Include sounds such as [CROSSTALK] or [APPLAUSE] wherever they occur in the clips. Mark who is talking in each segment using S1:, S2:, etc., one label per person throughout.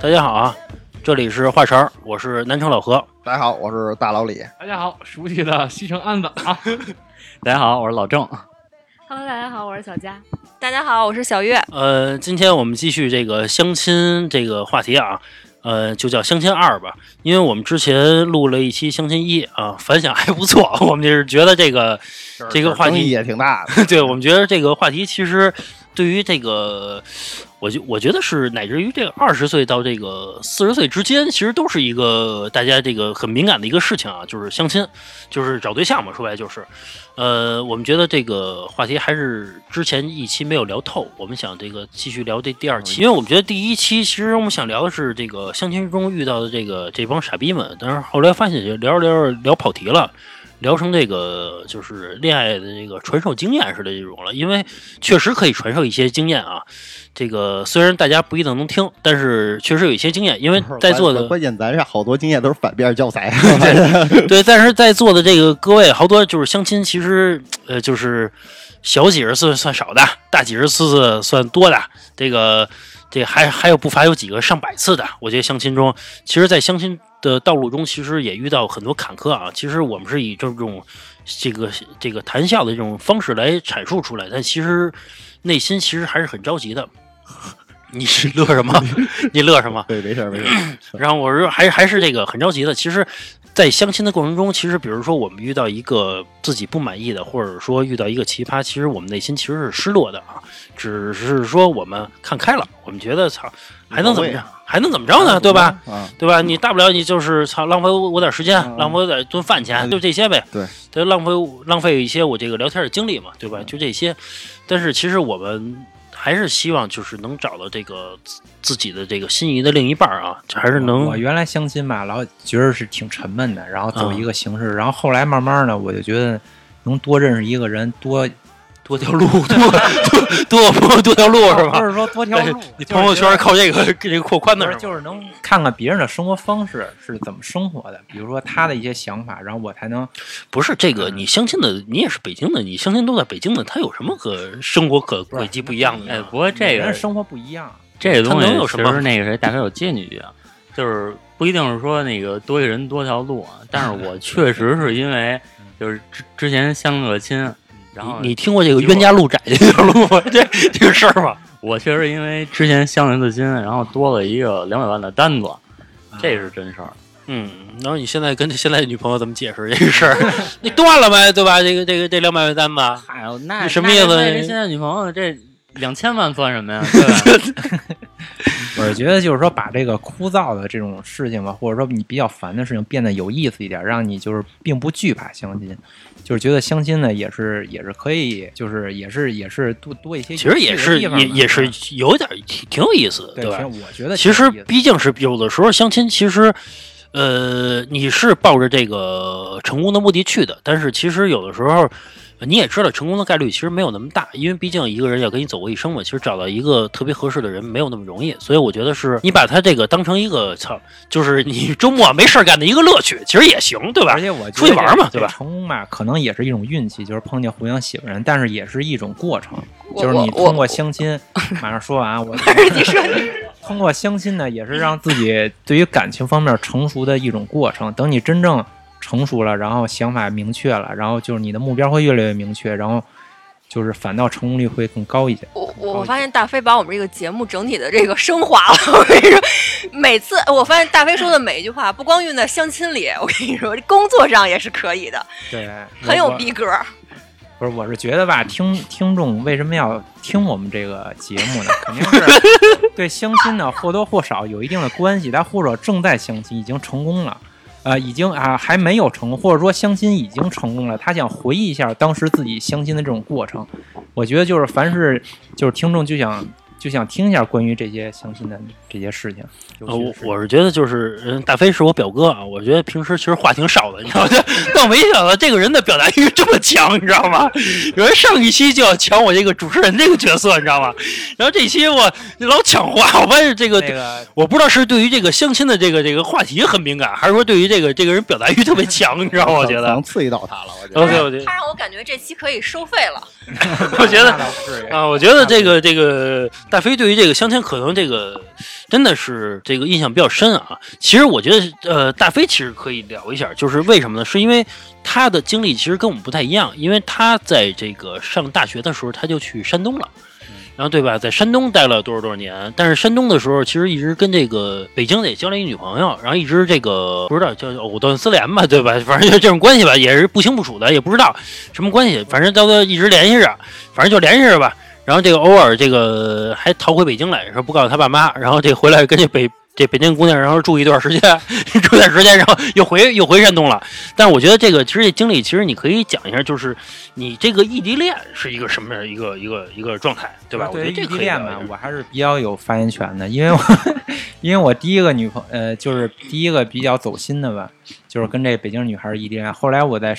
S1: 大家好啊，这里是话茬儿，我是南城老何。
S2: 大家好，我是大老李。
S3: 大家好，熟悉的西城安子啊！[LAUGHS]
S4: 大家好，我是老郑。
S5: Hello，大家好，我是小佳。大家好，我是小月。
S1: 呃，今天我们继续这个相亲这个话题啊，呃，就叫相亲二吧，因为我们之前录了一期相亲一啊，反响还不错，[LAUGHS] 我们就是觉得这个这个话题
S2: 也挺大的。[LAUGHS]
S1: 对，我们觉得这个话题其实对于这个，我觉我觉得是乃至于这二十岁到这个四十岁之间，其实都是一个大家这个很敏感的一个事情啊，就是相亲，就是找对象嘛，说白就是，呃，我们觉得这个话题还是之前一期没有聊透，我们想这个继续聊这第二期，因为我们觉得第一期其实我们想聊的是这个相亲中遇到的这个这帮傻逼们，但是后来发现就聊着聊着聊跑题了。聊成这个就是恋爱的这个传授经验似的这种了，因为确实可以传授一些经验啊。这个虽然大家不一定能听，但是确实有一些经验，因为 [LAUGHS] 在座的
S2: 关关键咱是好多经验都是反面教材。[LAUGHS] [LAUGHS]
S1: 对，但是在座的这个各位，好多就是相亲，其实呃就是小几十次算少的，大几十次算多的。这个这还还有不乏有几个上百次的。我觉得相亲中，其实，在相亲的道路中，其实也遇到很多坎坷啊。其实我们是以这种这个这个谈笑的这种方式来阐述出来，但其实内心其实还是很着急的。你是乐什么？[LAUGHS] 你乐什么？
S2: 对，没事儿没事儿。
S1: 然后我说还还是这个很着急的。其实，在相亲的过程中，其实比如说我们遇到一个自己不满意的，或者说遇到一个奇葩，其实我们内心其实是失落的啊。只是说我们看开了，我们觉得操还能怎么着？还能怎么着呢？对吧？
S2: 啊，
S1: 对吧？你大不了你就是操浪费我点时间，
S2: 嗯
S1: 浪费我点顿饭钱，就这些呗。
S2: 对，
S1: 得浪费浪费一些我这个聊天的精力嘛，对吧？就这些。但是其实我们还是希望就是能找到这个自自己的这个心仪的另一半儿啊，这还是能
S6: 我原来相亲吧，老觉得是挺沉闷的，然后走
S1: 嗯
S6: 一个形式，然后后来慢慢的，我就觉得能多认识一个人，多
S1: 多条路，多多多多条路是吧？
S6: 不是说多条路，
S1: 你朋友圈靠这个这个扩宽的
S6: 就是能看看别人的生活方式是怎么生活的，比如说他的一些想法，然后我才能
S1: 不是这个，你相亲的，你也是北京的，你相亲都在北京的，他有什么可生活可轨迹不一样的
S4: 哎，不过这个
S6: 人生活不一样。
S4: 这个东西
S1: 能有什么
S4: 其实那个谁大哥有接你一句啊，就是不一定是说那个多一个人多条路啊，但是我确实是因为就是之之前相了个亲，然后
S1: 你你听过这个冤家路窄这条路吗？[LAUGHS] 这这个事儿吗？
S4: 我确实因为之前相了一次亲，然后多了一个两百万的单子，这是真事儿。
S1: 嗯，然后你现在跟现在女朋友怎么解释这个事儿？[LAUGHS] 你断了呗，对吧？这个这个这两百万单子，
S4: 哎呦，那
S1: 什么意思
S4: 现在女朋友这两千万算什么呀？[LAUGHS] 对吧？
S6: 我是觉得就是说把这个枯燥的这种事情吧，或者说你比较烦的事情变得有意思一点，让你就是并不惧怕相亲，就是觉得相亲呢也是也是可以，就是也是也是多多一些
S1: 其实也是，也也是有点儿挺挺有意思的，
S6: 对，
S1: 吧
S6: 其实？我觉得
S1: 其实毕竟是有的时候相亲，其实，呃，你是抱着这个成功的目的去的，但是其实有的时候。呃你也知道，成功的概率其实没有那么大，因为毕竟一个人要跟你走过一生嘛，其实找到一个特别合适的人没有那么容易，所以我觉得是你把他这个当成一个操，就是你 [LAUGHS] 周末没事儿干的一个乐趣，其实也行，对吧
S6: 而？且我
S1: 出去玩嘛对吧
S6: 成功嘛，可能也是一种运气，就是碰见互相喜欢人，但是也是一种过程，就是你通过相亲，[LAUGHS] 马上说完啊，我
S5: 你说你
S6: 通过相亲呢，也是让自己对于感情方面成熟的一种过程。等你真正成熟了，然后想法明确了，然后就是你的目标会越来越明确，然后就是反倒成功率会更高一些。
S5: 我我我发现大飞把我们这个节目整体的这个升华了。我跟你说，每次我发现大飞说的每一句话，不光用在相亲里，我跟你说，工作上也是可以的，
S6: 对，
S5: 很有逼格。
S6: 不是，我是觉得吧，听听众为什么要听我们这个节目呢？肯定是 [LAUGHS] 对相亲呢或多或少有一定的关系。他或者正在相亲，已经成功了，呃，已经啊还没有成功，或者说相亲已经成功了，他想回忆一下当时自己相亲的这种过程。我觉得就是凡是就是听众就想就想听一下关于这些相亲的这些事情。
S1: 呃，我我是觉得就是，嗯，大飞是我表哥啊，我觉得平时其实话挺少的，你知道吗？[LAUGHS] 但我没想到这个人的表达欲这么强，你知道吗？[LAUGHS] 有人上一期就要抢我这个主持人这个角色，你知道吗？然后这期我老抢话，我发现这个
S6: 那个
S1: 我不知道是对于这个相亲的这个这个话题很敏感，还是说对于这个这个人表达欲特别强，你知道吗？我觉得
S2: 可能刺激到他了，我觉得。
S1: ，OK，我觉得
S5: 他让我感觉这期可以收费了。[LAUGHS]
S1: 我觉得
S6: 是
S1: 啊，我觉得这个这个大飞对于这个相亲可能这个真的是这个印象比较深啊。其实我觉得，呃，大飞其实可以聊一下，就是为什么呢？是因为他的经历其实跟我们不太一样，因为他在这个上大学的时候他就去山东了。然后对吧，在山东待了多少多少年，但是山东的时候其实一直跟这个北京的也交了一女朋友，然后一直这个不知道叫藕断丝连吧，对吧？[LAUGHS] 反正就这种关系吧，也是不清不楚的，也不知道什么关系，反正到最后一直联系着，反正就联系着吧。然后这个偶尔这个还逃回北京来，说不告诉他爸妈，然后这回来跟这北这北京姑娘，然后住一段时间，[LAUGHS] 住一段时间，然后又回又回山东了。但是我觉得这个其实这经历，其实你可以讲一下，就是你这个异地恋是一个什么样一个一个一个状态，对吧？我觉得
S6: 异地恋嘛
S1: 聊一下，
S6: 我还是比较有发言权的，因为我因为我第一个女朋呃，就是第一个比较走心的吧，就是跟这北京女孩异地恋。后来我在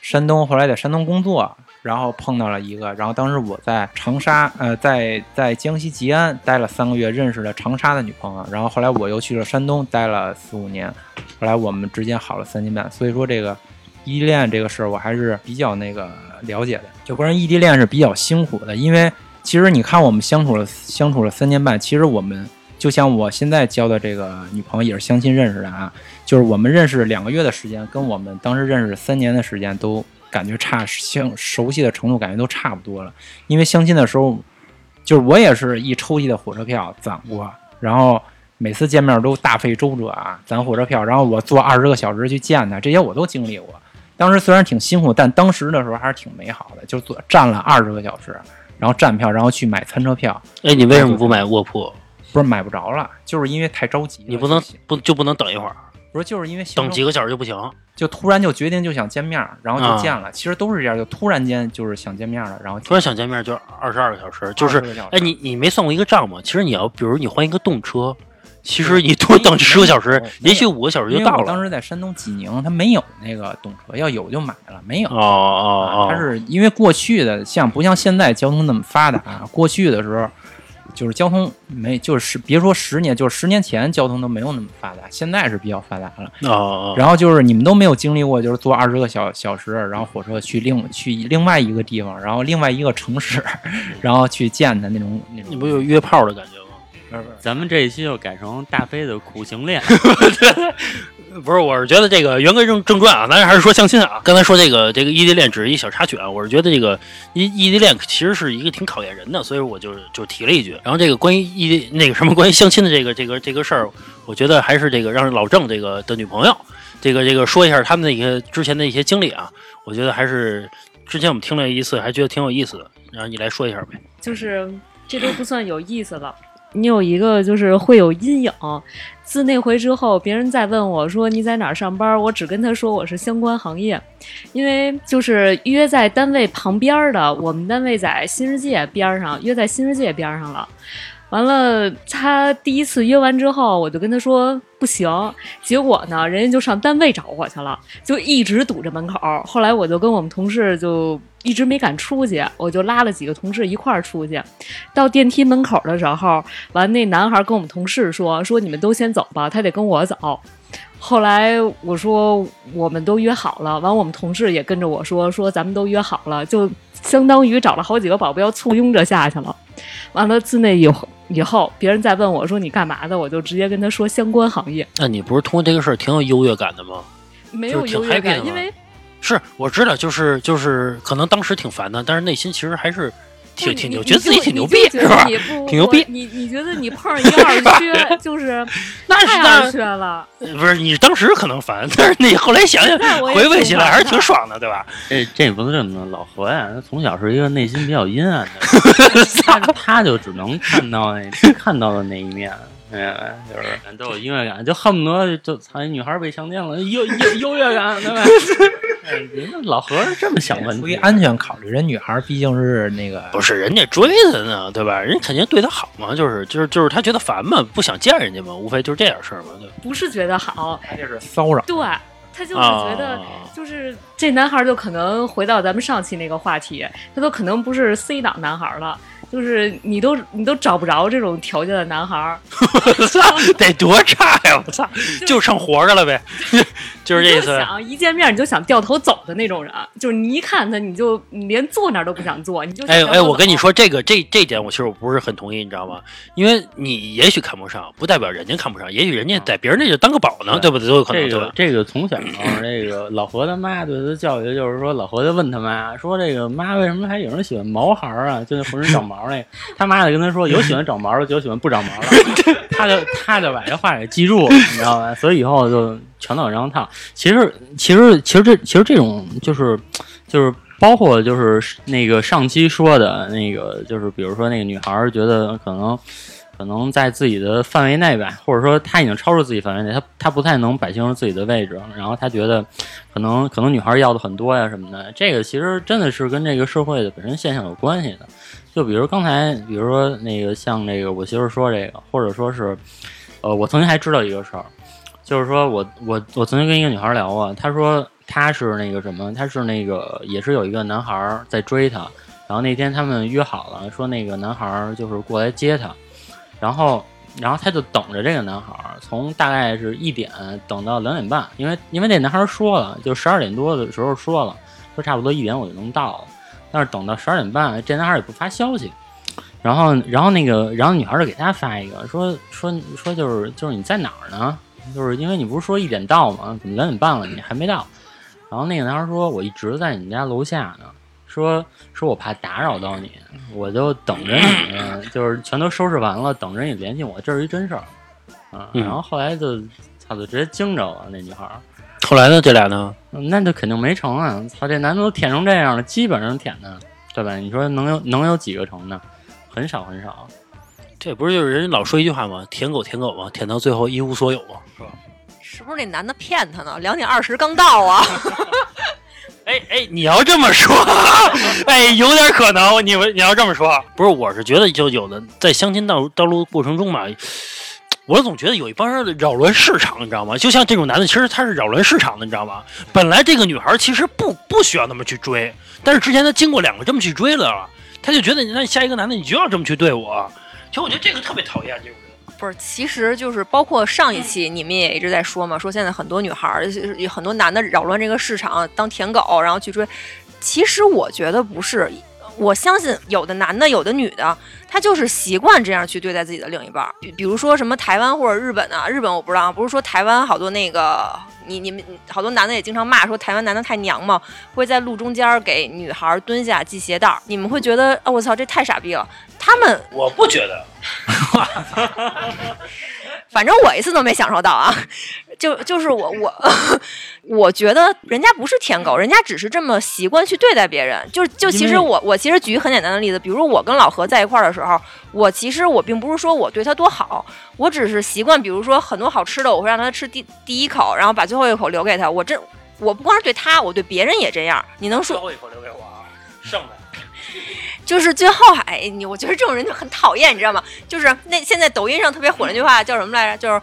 S6: 山东，后来在山东工作，然后碰到了一个，然后当时我在长沙，呃，在在江西吉安待了三个月，认识了长沙的女朋友，然后后来我又去了山东待了四五年，后来我们之间好了三年半，所以说这个异地恋这个事儿我还是比较那个了解的。就关于异地恋是比较辛苦的，因为其实你看我们相处了相处了三年半，其实我们就像我现在交的这个女朋友也是相亲认识的啊，就是我们认识两个月的时间，跟我们当时认识三年的时间都感觉差相熟悉的程度感觉都差不多了。因为相亲的时候，就是我也是一抽屉的火车票攒过，然后每次见面都大费周折啊，攒火车票，然后我坐二十个小时去见他，这些我都经历过。当时虽然挺辛苦，但当时的时候还是挺美好的，就坐站了二十个小时，然后站票，然后去买餐车票，
S1: 哎，你为什么不买卧铺？
S6: 不是买不着了，就是因为太着急了。
S1: 你不能不就不能等一会儿，
S6: 不是就是因为
S1: 等几个小时就不行？
S6: 就突然就决定就想见面，然后
S1: 啊
S6: 就见了。其实都是这样，就突然间就是想见面了，然后
S1: 突然想见面就二十二个小时，就是
S6: 20个小时
S1: 哎，你你没算过一个账吗？其实你要比如你换一个动车，其实你多等十个小时，也许五个小时就到了。
S6: 我当时在山东济宁，它没有那个动车，要有就买了，没有。
S1: 哦哦哦，
S6: 它是因为过去的像不像现在交通那么发达，过去的时候就是交通没就是别说十年，就是十年前交通都没有那么发达，现在是比较发达了。
S1: 哦哦，
S6: 然后就是你们都没有经历过，就是坐二十个小小时，然后火车去另去另外一个地方，然后另外一个城市，[LAUGHS] 然后去见他那种那种。
S1: 你不有约炮的感觉吗？
S4: 咱们这一期就改成大飞的苦行恋，[LAUGHS] [LAUGHS]
S1: 不是，我是觉得这个言归正正传啊，咱还是说相亲啊。刚才说这个这个异地恋只是一小插曲啊，我是觉得这个异异地恋其实是一个挺考验人的，所以我就就提了一句。然后这个关于异地那个什么关于相亲的这个这个这个事儿，我觉得还是这个让老郑这个的女朋友这个这个说一下他们的一些之前的一些经历啊，我觉得还是之前我们听了一次，还觉得挺有意思的。然后你来说一下呗。
S7: 就是这都不算有意思了。你有一个就是会有阴影，自那回之后，别人再问我说你在哪儿上班，我只跟他说我是相关行业，因为就是约在单位旁边的，我们单位在新世界边上，约在新世界边上了。完了，他第一次约完之后，我就跟他说不行，结果呢，人家就上单位找我去了，就一直堵着门口。后来我就跟我们同事就一直没敢出去，我就拉了几个同事一块儿出去。到电梯门口的时候，完那男孩跟我们同事说说你们都先走吧，他得跟我走。后来我说我们都约好了，完我们同事也跟着我说说咱们都约好了，就相当于找了好几个保镖簇拥着下去了。完了自那以后以后，别人再问我说你干嘛的，我就直接跟他说相关行业，
S1: 那你不是通过这个事儿挺有优越感的吗？
S7: 没有优越感，因为
S1: 是我知道，就是就是可能当时挺烦的，但是内心其实还是挺挺牛，觉得自己挺牛逼，
S7: 是
S1: 吧？
S7: 你
S1: 挺牛逼
S7: 你你觉得你碰上一个二缺，[LAUGHS] 就是
S1: 那是
S7: 二缺了。
S1: 不是你当时可能烦，但是你后来想想，回味起来还是挺爽的，对吧？
S4: 这这不能这么说。老何呀，他从小是一个内心比较阴暗的，[LAUGHS] 他他就只能看到那看到的那一面，哎，就是 [LAUGHS] 都有优越感，就恨不得就操，女孩被强奸了，优优优越感，对吧？[LAUGHS] 哎人家老何是这么想问题，
S6: 出于安全考虑，人女孩毕竟是那个
S1: 不是人家追她呢，对吧？人家肯定对她好嘛，就是就是就是她觉得烦嘛，不想见人家嘛，无非就是这点事儿嘛，对？
S7: 不是觉得好，
S6: 他就是骚扰。
S7: 对他就是觉得，
S1: 啊
S7: 就是这男孩儿就可能回到咱们上期那个话题，他都可能不是 C 档男孩了，就是你都你都找不着这种条件的男孩儿，
S1: 我操，得多差呀！我操，就剩活着了呗。[LAUGHS] 就是这意思。
S7: 想一见面你就想掉头走的那种人，就是你一看他，你就你连坐那儿都不想坐，你就
S1: 哎哎，我跟你说，这个这这点我其实我不是很同意，你知道吗？因为你也许看不上，不代表人家看不上，也许人家在别人那就当个宝呢，对不对？都有可能，
S4: 这
S1: 对吧？
S4: 个这个从小这个老何他妈对他教育就是说，老何就问他妈说：“这个妈为什么还有人喜欢毛孩儿啊？就那浑身长毛那个。”他妈就跟他说：“有喜欢长毛的，就有喜欢不长毛的。”他就他就把这话给记住了，你知道吧？所以以后就全都有这样套。其实其实其实这其实这种就是就是包括就是那个上期说的那个，就是比如说那个女孩儿觉得可能。可能在自己的范围内吧，或者说他已经超出自己范围内，他他不太能摆清楚自己的位置，然后他觉得可能可能女孩要的很多呀什么的，这个其实真的是跟这个社会的本身现象有关系的。就比如刚才，比如说那个像那个我媳妇说这个，或者说是，呃，我曾经还知道一个事儿，就是说我我我曾经跟一个女孩聊过，她说她是那个什么，她是那个也是有一个男孩在追她，然后那天他们约好了，说那个男孩就是过来接她。然后，然后他就等着这个男孩，从大概是一点等到两点半，因为因为那男孩说了，就十二点多的时候说了，说差不多一点我就能到了，但是等到十二点半，这男孩也不发消息，然后然后那个然后女孩就给他发一个，说说说就是就是你在哪儿呢？就是因为你不是说一点到吗？怎么两点半了你还没到？然后那个男孩说，我一直在你们家楼下呢。说说我怕打扰到你，我就等着你，就是全都收拾完了，等着你联系我，这是一真事儿啊。
S1: 嗯
S4: 然后后来就，操，就直接惊着了那女孩儿，
S1: 后来呢？这俩呢？
S4: 嗯那就肯定没成啊！操，这男的都舔成这样了，基本上舔的，对吧？你说能有能有几个成的？很少很少。
S1: 这不是就是人老说一句话吗？舔狗舔狗嘛，舔到最后一无所有嘛，是吧？
S5: 是不是那男的骗他呢？两点二十刚到啊！[LAUGHS]
S1: 哎哎，你要这么说，哎，有点可能。你们你要这么说，不是？我是觉得就有的在相亲道道路过程中嘛，我总觉得有一帮人扰乱市场，你知道吗？就像这种男的，其实他是扰乱市场的，你知道吗？本来这个女孩其实不不需要那么去追，但是之前他经过两个这么去追了，他就觉得那下一个男的你就要这么去对我，其实我觉得这个特别讨厌这种。
S5: 不是，其实就是包括上一期你们也一直在说嘛，说现在很多女孩儿，有很多男的扰乱这个市场，当舔狗，然后去追。其实我觉得不是，我相信有的男的，有的女的，他就是习惯这样去对待自己的另一半儿。比比如说什么台湾或者日本啊，日本我不知道，不是说台湾好多那个。你你们好多男的也经常骂说台湾男的太娘嘛，会在路中间给女孩儿蹲下系鞋带儿。你们会觉得啊、我操，这太傻逼了。他们
S1: 我不觉得，[LAUGHS]
S5: 反正我一次都没享受到啊，就就是我我我觉得人家不是舔狗，人家只是这么习惯去对待别人。就就其实我我其实举一个很简单的例子，比如我跟老何在一块儿的时候，我其实我并不是说我对他多好，我只是习惯，比如说很多好吃的，我会让他吃第第一口，然后把最后一口留给他。我这我不光是对他，我对别人也这样。你能说
S1: 最后一口留给我啊，剩的。[LAUGHS]
S5: 就是最后哎你，我觉得这种人就很讨厌，你知道吗？就是那现在抖音上特别火那句话叫什么来着？就是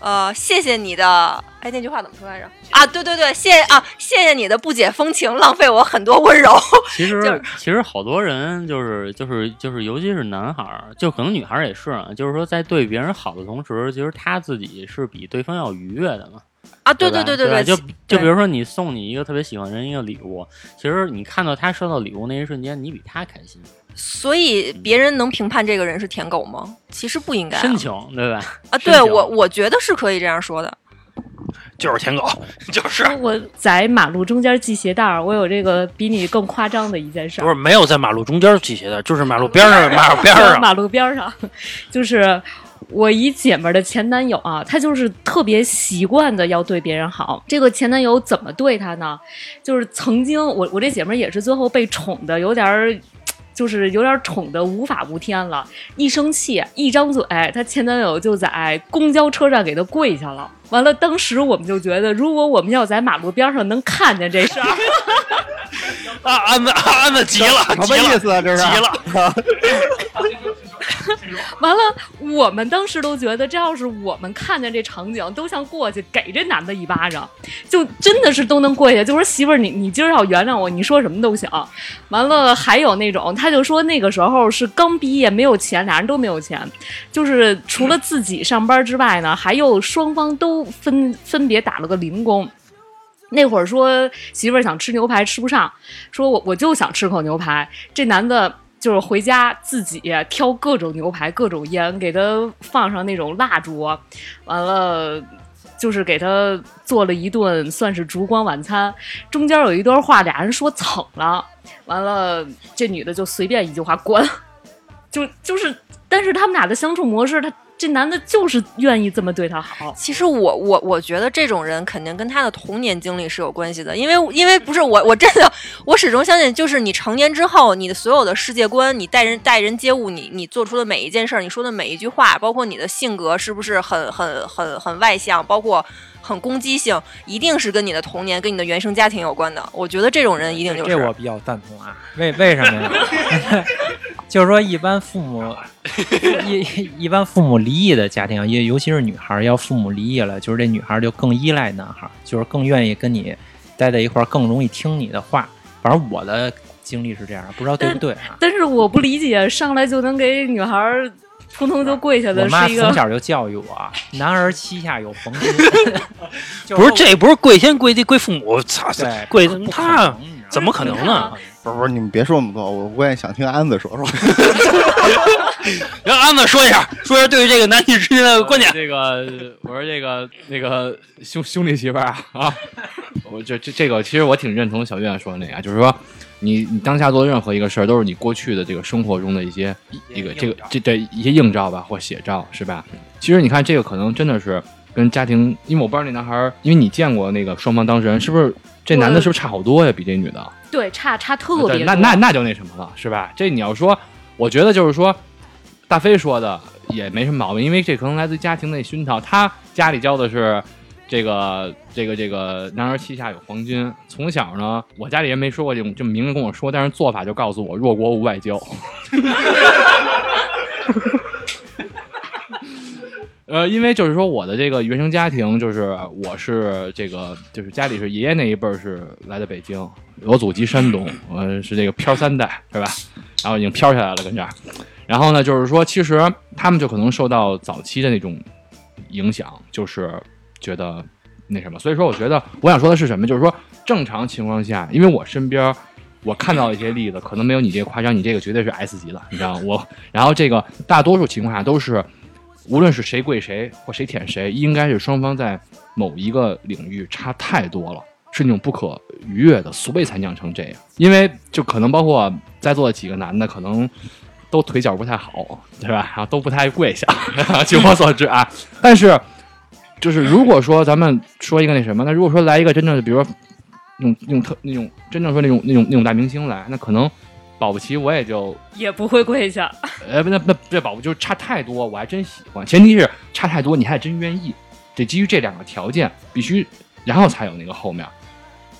S5: 呃，谢谢你的，哎，那句话怎么说来着？啊，对对对，谢啊，谢谢你的不解风情，浪费我很多温柔。
S4: 其实
S5: 就是
S4: 其实好多人就是就是就是，尤其是男孩儿，就可能女孩儿也是啊，就是说在对别人好的同时，其实他自己是比对方要愉悦的嘛。
S5: 啊，对
S4: 对
S5: 对对
S4: 就就比如说你送你一个特别喜欢人一个礼物，其实你看到他收到礼物那一瞬间，你比他开心，
S5: 所以别人能评判这个人是舔狗吗？其实不应该啊
S4: 深情对吧？
S5: 啊，对我我觉得是可以这样说的。
S1: 就是舔狗，就是
S7: 我在马路中间系鞋带儿，我有这个比你更夸张的一件事儿。
S1: 不是没有在马路中间系鞋带，就是马路边上，马路边上。
S7: 马路边儿上，就是我一姐们儿的前男友啊，他就是特别习惯的要对别人好。这个前男友怎么对他呢？就是曾经我我这姐们儿也是最后被宠的有点儿。就是有点宠的无法无天了，一生气一张嘴，她前男友就在公交车站给她跪下了。完了，当时我们就觉得，如果我们要在马路边上能看见这事儿，[LAUGHS]
S1: 啊，安子安子急了，
S2: 什么，意思啊？这是
S1: 急了。[LAUGHS] [LAUGHS]
S7: 完了，我们当时都觉得，这要是我们看见这场景，都想过去给这男的一巴掌，就真的是都能跪下，就说媳妇儿，你你今儿要原谅我，你说什么都行。完了，还有那种，他就说那个时候是刚毕业，没有钱，俩人都没有钱，就是除了自己上班之外呢，还有双方都分分别打了个零工。那会儿说媳妇儿想吃牛排吃不上，说我我就想吃口牛排。这男的就是回家自己挑各种牛排、各种烟，给他放上那种蜡烛，完了就是给他做了一顿算是烛光晚餐。中间有一段话，俩人说蹭了，完了这女的就随便一句话滚，就就是，但是他们俩的相处模式，他这男的就是愿意这么对她好。
S5: 其实我我我觉得这种人肯定跟他的童年经历是有关系的，因为因为不是我我真的我始终相信，就是你成年之后，你的所有的世界观，你待人待人接物，你你做出的每一件事儿，你说的每一句话，包括你的性格是不是很很很很外向，包括很攻击性，一定是跟你的童年跟你的原生家庭有关的。我觉得这种人一定就是
S6: 这我比较赞同啊。为为什么呀？[LAUGHS] 就是说，一般父母一 [LAUGHS] 一般父母离异的家庭，也尤其是女孩儿，要父母离异了，就是这女孩儿就更依赖男孩儿，就是更愿意跟你待在一块儿，更容易听你的话。反正我的经历是这样，不知道对不对啊？
S7: 但是我不理解，上来就能给女孩儿扑通就跪下
S6: 我
S7: 的是一个，
S6: 妈 [LAUGHS] 从小就教育我，男儿膝下有黄金。[LAUGHS] 就
S1: 不是这不是跪天跪地跪父母，操，
S6: 对
S1: 跪
S6: 不可
S1: 他
S6: 能你知道吗
S1: 怎么可能呢？
S2: 不是不是，你们别说那么多，我我也想听安子说说。[LAUGHS]
S1: 让安子说一下，说一下对于这个男女之间的观点。
S3: 这个我说这个那个兄兄弟媳妇儿啊啊，我这这这个其实我挺认同小月说的那个啊，就是说你你当下做的任何一个事儿，都是你过去的这个生活中的一些一个这个这对一些映照吧或写照是吧？其实你看这个可能真的是跟家庭，因为我不知道那男孩，因为你见过那个双方当事人，是不是这男的是不是差好多呀？比这女的？
S7: 对差差特别，多。
S3: 那那那就那什么了，是吧？这你要说，我觉得就是说，大飞说的也没什么毛病，因为这可能来自家庭的熏陶。他家里教的是这个这个这个男儿膝下有黄金。从小呢，我家里人没说过这种这么明着跟我说，但是做法就告诉我弱国无外交。[LAUGHS] 呃，因为就是说我的这个原生家庭，就是我是这个就是家里是爷爷那一辈儿是来的北京，我祖籍山东，我是这个漂三代是吧？然后已经飘下来了跟这儿，然后呢，就是说其实他们就可能受到早期的那种影响，就是觉得那什么，所以说我觉得我想说的是什么，就是说正常情况下，因为我身边。我看到一些例子，可能没有你这个夸张，你这个绝对是 S 级的，你知道？我，然后这个大多数情况下都是，无论是谁跪谁或谁舔谁，应该是双方在某一个领域差太多了，是那种不可逾越的，所以才酿成这样。因为就可能包括在座的几个男的，可能都腿脚不太好，对吧？然后都不太跪下，[LAUGHS] 据我所知啊。但是，就是如果说咱们说一个那什么，那如果说来一个真正的，比如说用用特那种真正说那种那种那种大明星来，那可能保不齐我也就
S7: 也不会跪下。
S3: 呃，不，那那这保不就是差太多，我还真喜欢。前提是差太多，你还真愿意。得基于这两个条件，必须，然后才有那个后面。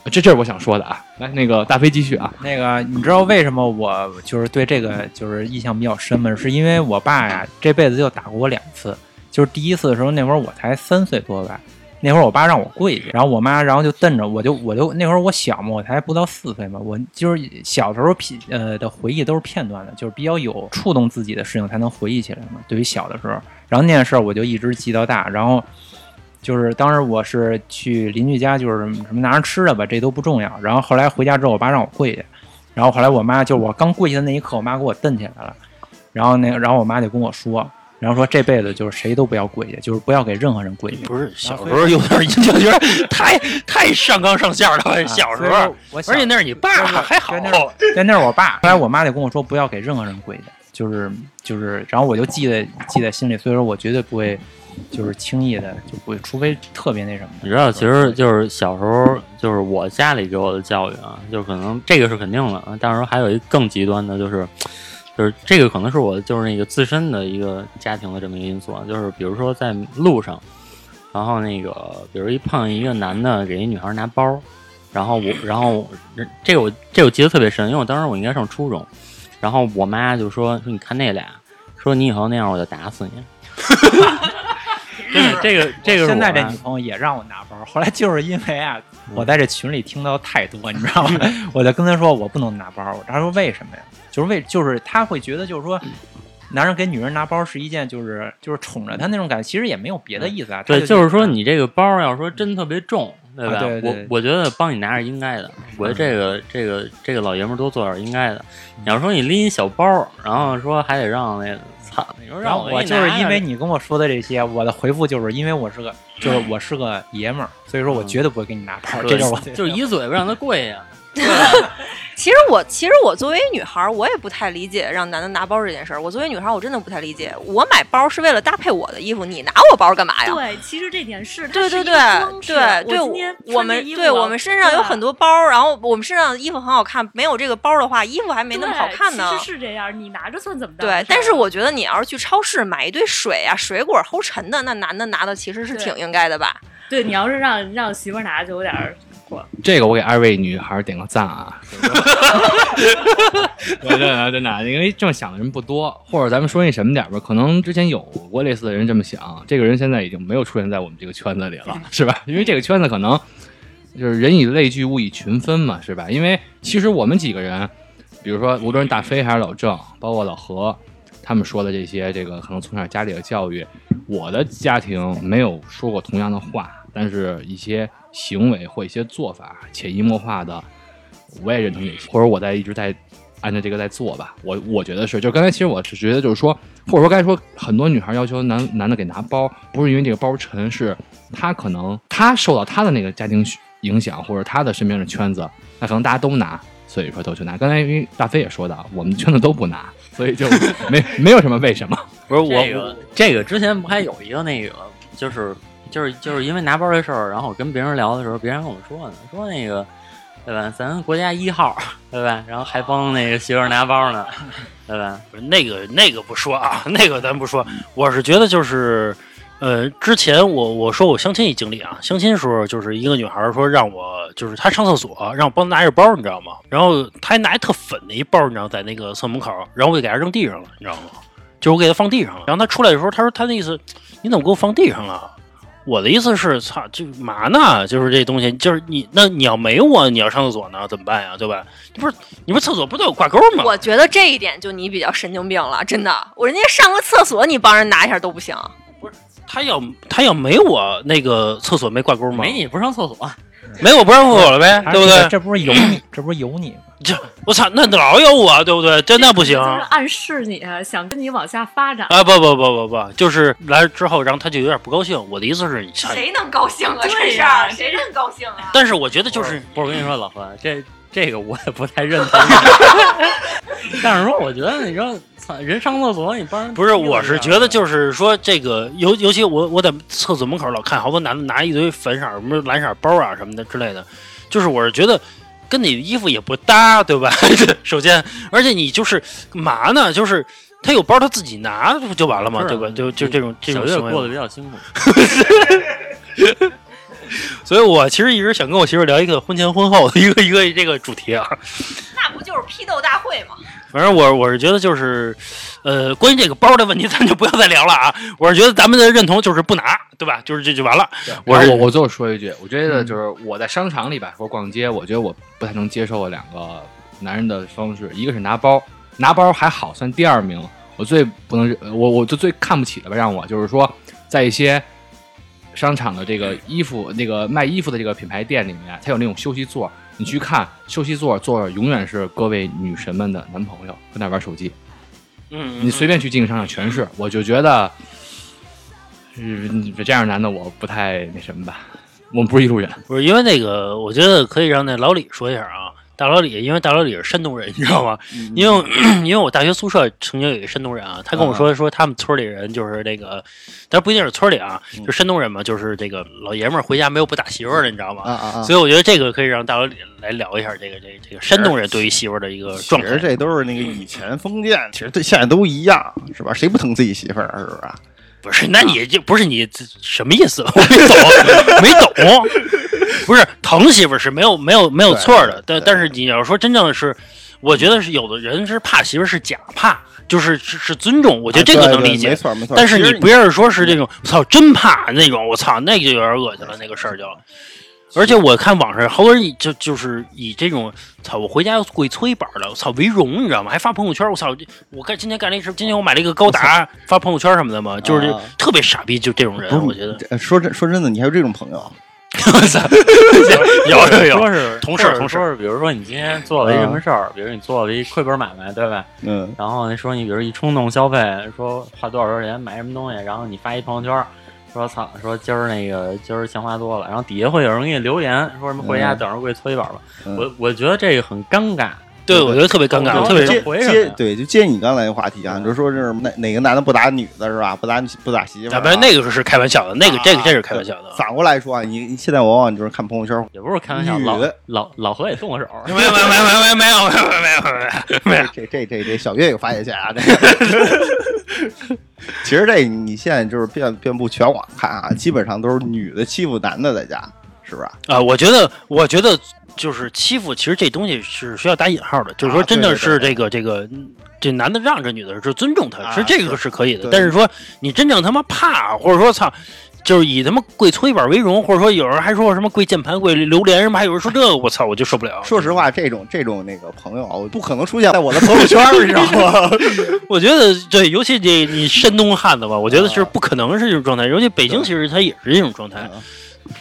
S3: 这这是我想说的啊。来，那个大飞继续啊。
S6: 那个，你知道为什么我就是对这个就是印象比较深吗？是因为我爸呀，这辈子就打过我两次。就是第一次的时候，那会儿我才三岁多吧，那会儿我爸让我跪下，然后我妈然后就瞪着我就我就那会儿我小嘛，我才不到四岁嘛，我就是小时候片呃的回忆都是片段的，就是比较有触动自己的事情才能回忆起来嘛。对于小的时候，然后那件事儿我就一直记到大，然后。就是当时我是去邻居家，就是什么拿着吃的吧，这都不重要。然后后来回家之后，我爸让我跪下，然后后来我妈就我刚跪下的那一刻，我妈给我蹬起来了。然后那，然后我妈就跟我说，然后说这辈子就是谁都不要跪下，就是不要给任何人跪下。
S1: 不是小时候有点就觉得 [LAUGHS] 太太上纲上线了，小时候，
S6: 我
S1: 而且那是你爸还好
S6: 对，那是对，那是我爸。后来我妈就跟我说，不要给任何人跪下，就是就是，然后我就记在记在心里，所以说我绝对不会，就是轻易的就不会，除非特别那什么。
S4: 你知道，其实就是小时候，就是我家里给我的教育啊，就可能这个是肯定的，但是还有一个更极端的，就是就是这个可能是我就是那个自身的一个家庭的这么一个因素啊，就是比如说在路上，然后那个比如一碰见一个男的给一女孩拿包，然后我然后这个我这个我记得特别深，因为我当时我应该上初中，然后我妈就说说你看那俩，说你以后那样我就打死你。真的，这个这个
S6: 现在这女朋友也让我拿包，后来就是因为啊，我在这群里听到太多，你知道吗？我就跟她说我不能拿包，她说为什么呀？就是为就是他会觉得就是说。男人给女人拿包是一件就是就是宠着她那种感觉，其实也没有别的意思啊。她
S4: 对，
S6: 就
S4: 就是说你这个包要说真特别重，对吧？
S6: 啊对对对
S4: 我我觉得帮你拿是应该的，我觉得这个这个这个老爷们儿多做点应该的。你要说你拎一小包，然后说还得让那个操，你说
S6: 然
S4: 让
S6: 我就是因为你跟我说的这些，我的回复就是因为我是个，就是我是个爷们儿，所以说我绝对不会给你拿包，这就是我
S4: 就是一嘴巴让他跪呀。[LAUGHS]
S5: 其实我其实我作为女孩儿，我也不太理解让男的拿包这件事儿。我作为女孩儿，我真的不太理解。我买包是为了搭配我的衣服，你拿我包干嘛呀？
S7: 对，其实这点是，
S5: 对对对对对，
S7: 我
S5: 们对我们身上有很多包，然后我们身上的衣服很好看，没有这个包的话，衣服还没那么好看呢
S7: 对。其实是这样，你拿着算怎么着？
S5: 对，但是我觉得你要是去超市买一堆水啊、水果齁沉的，那男的拿的其实是挺应该的吧？
S7: 对你要是让让媳妇儿拿，就有点
S3: 这个我给二位女孩点个赞啊！[LAUGHS] 我真的真的，因为这么想的人不多，或者咱们说那什么点儿吧，可能之前有过类似的人这么想，这个人现在已经没有出现在我们这个圈子里了，[LAUGHS] 是吧？因为这个圈子可能就是人以类聚，物以群分嘛，是吧？因为其实我们几个人，比如说无论是大飞还是老郑，包括老何，他们说的这些，这个可能从小家里的教育，我的家庭没有说过同样的话，但是一些行为或一些做法潜移默化的，我也认同这些，或者我在一直在按照这个在做吧。我我觉得是，就刚才其实我是觉得就是说，或者说刚才说很多女孩要求男男的给拿包，不是因为这个包沉，是他可能他受到他的那个家庭影响，或者他的身边的圈子，那可能大家都拿。所以说都去拿，刚才因为大飞也说到，我们圈子都不拿，所以就没 [LAUGHS] 没有什么为什么。
S1: 不是我
S4: 这个这个之前不还有一个那个，就是就是就是因为拿包这事儿，然后我跟别人聊的时候，别人跟我说呢，说那个对吧，咱国家一号对吧，然后还帮那个媳妇拿包呢，对吧？
S1: 不是那个那个不说啊，那个咱不说。我是觉得就是，呃，之前我我说我相亲一经历啊，相亲时候就是一个女孩说让我就是她上厕所让我帮她拿着包，你知道吗？然后她还拿一特粉的一包，你知道，在那个厕所门口，然后我就给她扔地上了，你知道吗？就是我给她放地上了，然后她出来的时候，她说她那意思，你怎么给我放地上了？我的意思是，操，这嘛呢？就是这东西，就是你，那你要没我，你要上厕所呢，怎么办呀？对吧？你不是你不是厕所不都有挂钩吗？
S5: 我觉得这一点就你比较神经病了，真的。我人家上个厕所，你帮人拿一下都不行。
S1: 不是他要他要没我那个厕所没挂钩吗？
S4: 没你不上厕所，[LAUGHS]
S1: 没我不让户口了呗，对不对？
S6: 这这不是有你，[CLEARS THROAT] 这不是有你吗？
S1: 这我操，那老有我，对不对？真的不行
S7: 就是暗示你想跟你往下发展。
S1: 啊！不不不不不，就是来之后，然后他就有点不高兴。我的意思是，
S5: 谁能高兴啊？这事
S7: 儿
S5: 谁能高兴啊？
S1: 但是我觉得就是
S4: 不是我跟你说，老何，这这个我也不太认同。[LAUGHS] 但是说，我觉得你说，操，人上厕所你帮人
S1: 不是，我是觉得就是说这个，尤尤其我我在厕所门口老看好多男的拿一堆粉色、什么蓝色包啊什么的之类的，就是我是觉得。跟你的衣服也不搭，对吧？首先，而且你就是嘛呢？就是他有包，他自己拿不就完了吗？对吧？就就这种这种行为
S4: 过得比较辛苦。
S1: 所以我其实一直想跟我媳妇聊一个婚前婚后的一个一个这个主题啊。
S5: 那不就是批斗大会吗？
S1: 反正我我是觉得就是，呃，关于这个包的问题，咱就不要再聊了啊。我是觉得咱们的认同就是不拿，对吧？就是这就完了。我
S3: 我我我最后说一句，我觉得就是我在商场里吧，或者逛街，我觉得我不太能接受的两个男人的方式，一个是拿包，拿包还好算第二名，我最不能呃我我就最看不起的吧，让我就是说在一些商场的这个衣服那个卖衣服的这个品牌店里面，它有那种休息座，你去看休息座坐着永远是各位女神们的男朋友在那玩手机，
S1: 嗯，
S3: 你随便去进个商场全是，我就觉得，嗯，这样男的我不太那什么吧，我们不是一路人。
S1: 不是因为那个，我觉得可以让那老李说一下啊。大老李，因为大老李是山东人，你知道吗？因为因为我大学宿舍曾经有一个山东人啊，他跟我说说他们村里人就是这个，但不一定是村里啊，就山东人嘛，就是这个老爷们儿回家没有不打媳妇儿的，你知道吗？
S2: 啊啊啊！
S1: 所以我觉得这个可以让大老李来聊一下这个这个这个山东人对于媳妇儿的一个状态
S2: 其实。这都是那个以前封建，其实对现在都一样，是吧？谁不疼自己媳妇儿啊？是不是啊？
S1: 不是，那你就不是你这什么意思？[LAUGHS] 我没懂，没懂。不是疼媳妇儿是没有没有没有错的，但但是你要说真正的是，我觉得是有的人是怕媳妇儿是假怕，就是是是尊重，我觉得这个能理解。
S2: 没错没错。
S1: 但是你不要是说是这种，操，真怕那种，我操，那就有点恶心了，那个事儿就。而且我看网上好多人以就就是以这种操，我回家要跪搓衣板了，我操为荣，你知道吗？还发朋友圈，我操，我干今天干了一事，今天我买了一个高达，发朋友圈什么的嘛，就是特别傻逼，就这种人，我觉得。
S2: 呃说真说真的，你还有这种朋友？
S1: 我操，有有有，
S4: 说是
S1: 同事同事
S4: 比如说你今天做了一什么事儿，比如你做了一亏本买卖，对吧？
S2: 嗯，
S4: 然后说你比如一冲动消费，说花多少多少钱买什么东西，然后你发一朋友圈，说操，说今儿那个今儿钱花多了，然后底下会有人给你留言，说什么回家
S2: 嗯
S4: 等着跪搓衣板吧。
S2: 嗯
S4: 我我觉得这个很尴尬，
S1: 对，我觉得特别尴尬，特别
S4: 这
S2: 接接对，就接你刚才那话题啊，就说是哪哪个男的不打女的是吧？不打不打媳妇儿啊，
S1: 啊，不是那个是开玩笑的，那个这个
S2: 啊
S1: 这是开玩笑的。
S2: 反过来说啊，你你现在往往就是看朋友圈，
S4: 也不是开玩笑，老老老何也动过手，[LAUGHS]
S1: 没有没有没有没有没有没有没有没有没有没有，
S2: 这这这这小月有发言权啊，这个。[LAUGHS] 其实这你现在就是遍遍布全网看啊，基本上都是女的欺负男的在家，是不是？
S1: 啊，我觉得，我觉得就是欺负，其实这东西是需要打引号的，就是说
S2: 啊
S1: 真的是这个这个嗯这男的让着女的是尊重她，
S2: 啊
S1: 是这个是可以的
S2: 对。
S1: 但是说你真正他妈怕，或者说操。就是以他妈跪搓衣板为荣，或者说有人还说什么跪键盘、跪榴莲什么，还有人说这个，我操，我就受不了。
S2: 说实话，这种这种那个朋友啊，我不可能出现在我的朋友圈儿，你知道吗？[LAUGHS]
S1: 我觉得对，尤其这你山东汉子吧，我觉得是不可能是这种状态。尤其北京，其实他也是这种状态。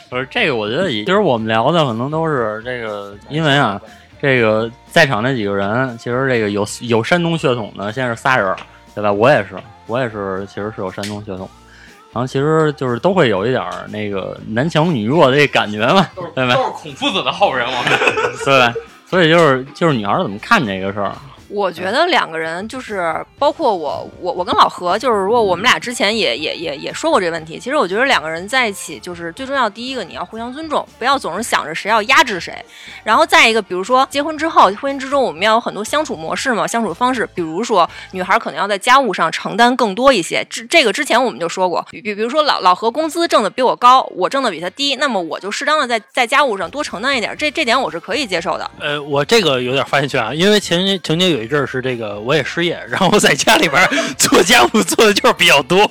S4: 不是这个，我觉得也其实我们聊的可能都是这个，因为啊，这个在场那几个人，其实这个有有山东血统的，现在是仨人，对吧？我也是，我也是，其实是有山东血统。然后其实就是都会有一点儿那个男强女弱的这感觉嘛，对吧？
S3: 都是孔夫子的后人，我们 [LAUGHS]
S4: 对吧？所以就是就是女孩儿怎么看这个事儿？
S5: 我觉得两个人就是包括我，我我跟老何，就是如果我们俩之前也也也也说过这个问题。其实我觉得两个人在一起，就是最重要第一个，你要互相尊重，不要总是想着谁要压制谁。然后再一个，比如说结婚之后，婚姻之中我们要有很多相处模式嘛，相处方式。比如说女孩可能要在家务上承担更多一些，这这个之前我们就说过。比比比如说老老何工资挣的比我高，我挣的比他低，那么我就适当的在在家务上多承担一点，这这点我是可以接受的。
S1: 呃，我这个有点发言权啊，因为前曾经有一阵儿是这个我也失业，然后在家里边 [LAUGHS] 做家务做的就是比较多，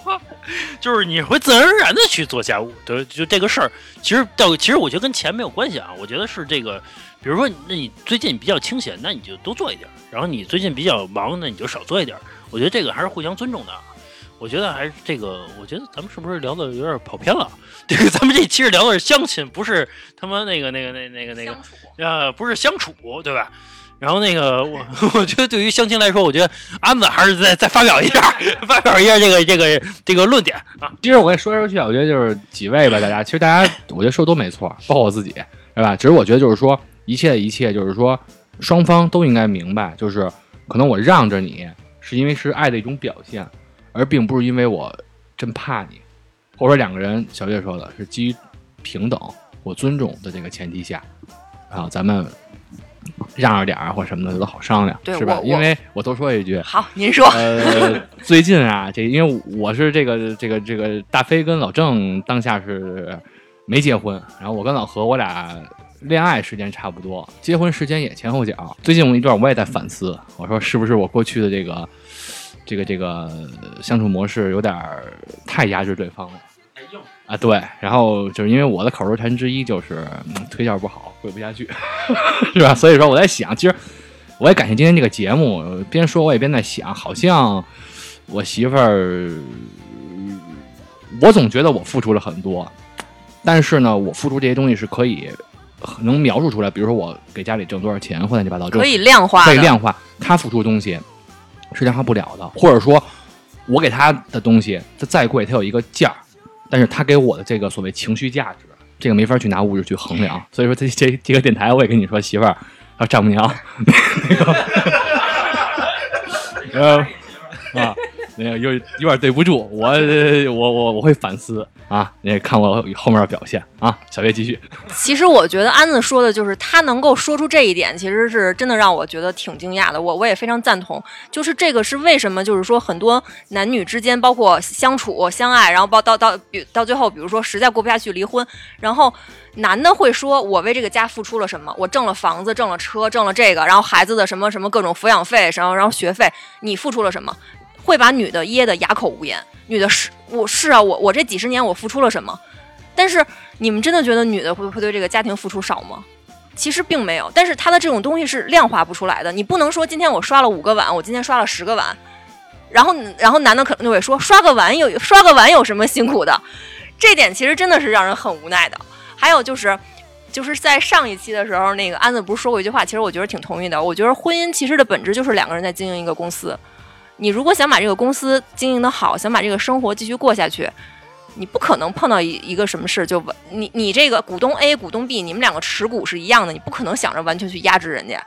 S1: 就是你会自然而然的去做家务，对，就这个事儿，其实到其实我觉得跟钱没有关系啊，我觉得是这个，比如说那你最近比较清闲，那你就多做一点儿，然后你最近比较忙，那你就少做一点儿，我觉得这个还是互相尊重的啊。我觉得还是这个，我觉得咱们是不是聊的有点跑偏了？[LAUGHS] 这个咱们这期是聊的是相亲，不是他妈那个那个那那个那个呃，不是相处，对吧？然后那个我 [LAUGHS] 我觉得对于相亲来说，我觉得安子还是再再发表一下，[LAUGHS] 发表一下这个这个这个论点啊。
S3: 其实我跟你说来说去啊，我觉得就是几位吧，大家其实大家我觉得说都没错，包括我自己，对吧？只是我觉得就是说一切一切，就是说双方都应该明白，就是可能我让着你，是因为是爱的一种表现，而并不是因为我真怕你，或者说两个人小月说的是基于平等或尊重的这个前提下，啊，咱们让着点儿或什么的都好商量，是吧？因为我多说一句，
S5: 好，您说。
S3: 呃，最近啊，这因为我是这个这个这个大飞跟老郑当下是没结婚，然后我跟老何我俩恋爱时间差不多，结婚时间也前后脚。最近我一段我也在反思，我说是不是我过去的这个这个这个相处模式有点太压制对方了。啊，对，然后就是因为我的口头禅之一就是、嗯、腿脚不好，跪不下去，[LAUGHS] 是吧？所以说我在想，其实我也感谢今天这个节目，呃边说我也边在想，好像我媳妇儿，我总觉得我付出了很多，但是呢，我付出这些东西是可以能描述出来，比如说我给家里挣多少钱，或乱七八糟，
S5: 可以量化的，
S3: 可以量化，他付出的东西是量化不了的，或者说，我给他的东西，它再贵，它有一个价儿，但是他给我的这个所谓情绪价值，这个没法去拿物质去衡量。所以说这，这这个电台，我也跟你说，媳妇儿，啊，丈母娘，那个，呃，啊，那个有有点对不住，我我我我会反思啊，那看我后面的表现啊，小月继续。
S5: 其实我觉得安子说的就是他能够说出这一点，其实是真的让我觉得挺惊讶的。我我也非常赞同，就是这个是为什么，就是说很多男女之间，包括相处、相爱，然后包到到比到最后，比如说实在过不下去离婚，然后男的会说：“我为这个家付出了什么？我挣了房子，挣了车，挣了这个，然后孩子的什么什么各种抚养费，然后然后学费，你付出了什么？”会把女的噎得哑口无言。女的是我是啊，我我这几十年我付出了什么？但是你们真的觉得女的会会对这个家庭付出少吗？其实并没有，但是她的这种东西是量化不出来的。你不能说今天我刷了五个碗，我今天刷了十个碗，然后然后男的可能就会说刷个碗有刷个碗有什么辛苦的？这点其实真的是让人很无奈的。还有就是。就是在上一期的时候，那个安子不是说过一句话，其实我觉得挺同意的。我觉得婚姻其实的本质就是两个人在经营一个公司。你如果想把这个公司经营的好，想把这个生活继续过下去，你不可能碰到一一个什么事就完你你这个股东 A 股东 B，你们两个持股是一样的，你不可能想着完全去压制人家，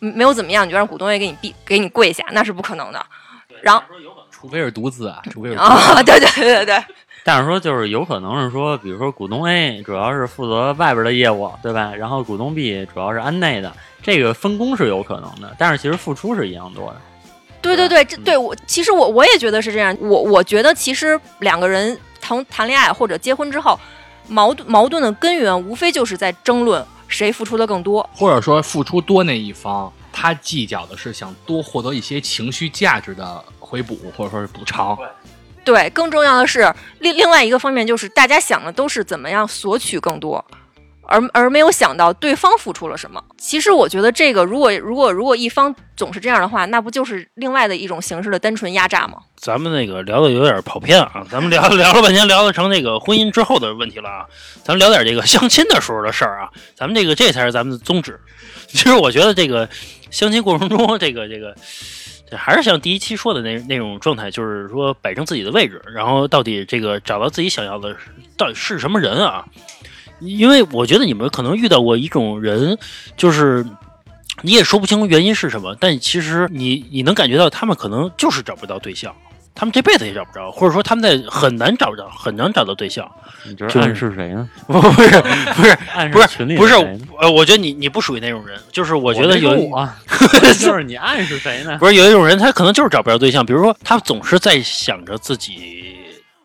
S5: 嗯没有怎么样你就让股东 A 给你闭给你跪下，那是不可能的。然后
S3: 除非是独资啊，除非是
S5: 啊，[LAUGHS] 对对对对对，
S4: 但是说就是有可能是说，比如说股东 A 主要是负责外边的业务，对吧？然后股东 B 主要是安内的，这个分工是有可能的，但是其实付出是一样多的。
S5: 对对对，这对我其实我我也觉得是这样。我我觉得其实两个人谈谈恋爱或者结婚之后，矛盾矛盾的根源无非就是在争论谁付出的更多。
S3: 或者说付出多那一方，他计较的是想多获得一些情绪价值的回补，或者说是补偿。
S5: 对，更重要的是另另外一个方面就是大家想的都是怎么样索取更多。而而没有想到对方付出了什么。其实我觉得这个，如果如果如果一方总是这样的话，那不就是另外的一种形式的单纯压榨吗？
S1: 咱们那个聊的有点跑偏啊，咱们聊 [LAUGHS] 聊了半天，聊的成这个婚姻之后的问题了啊。咱们聊点这个相亲的时候的事儿啊，咱们这个这才是咱们的宗旨。其实我觉得这个相亲过程中，这个这个。还是像第一期说的那那种状态，就是说摆正自己的位置，然后到底这个找到自己想要的到底是什么人啊？因为我觉得你们可能遇到过一种人，就是你也说不清原因是什么，但其实你你能感觉到他们可能就是找不到对象，他们这辈子也找不着，或者说他们在很难找着，很难找到对象。
S4: 你这是暗示谁呢？
S1: 不 [LAUGHS] 不是不是 [LAUGHS]
S4: 暗
S1: 不是
S4: 示群里
S1: 不是
S4: 的谁呢
S1: 呃，我觉得你你不属于那种人，就是我觉得有 [LAUGHS]
S4: 就是你暗示谁呢？
S1: 不是有一种人，他可能就是找不着对象，比如说他总是在想着自己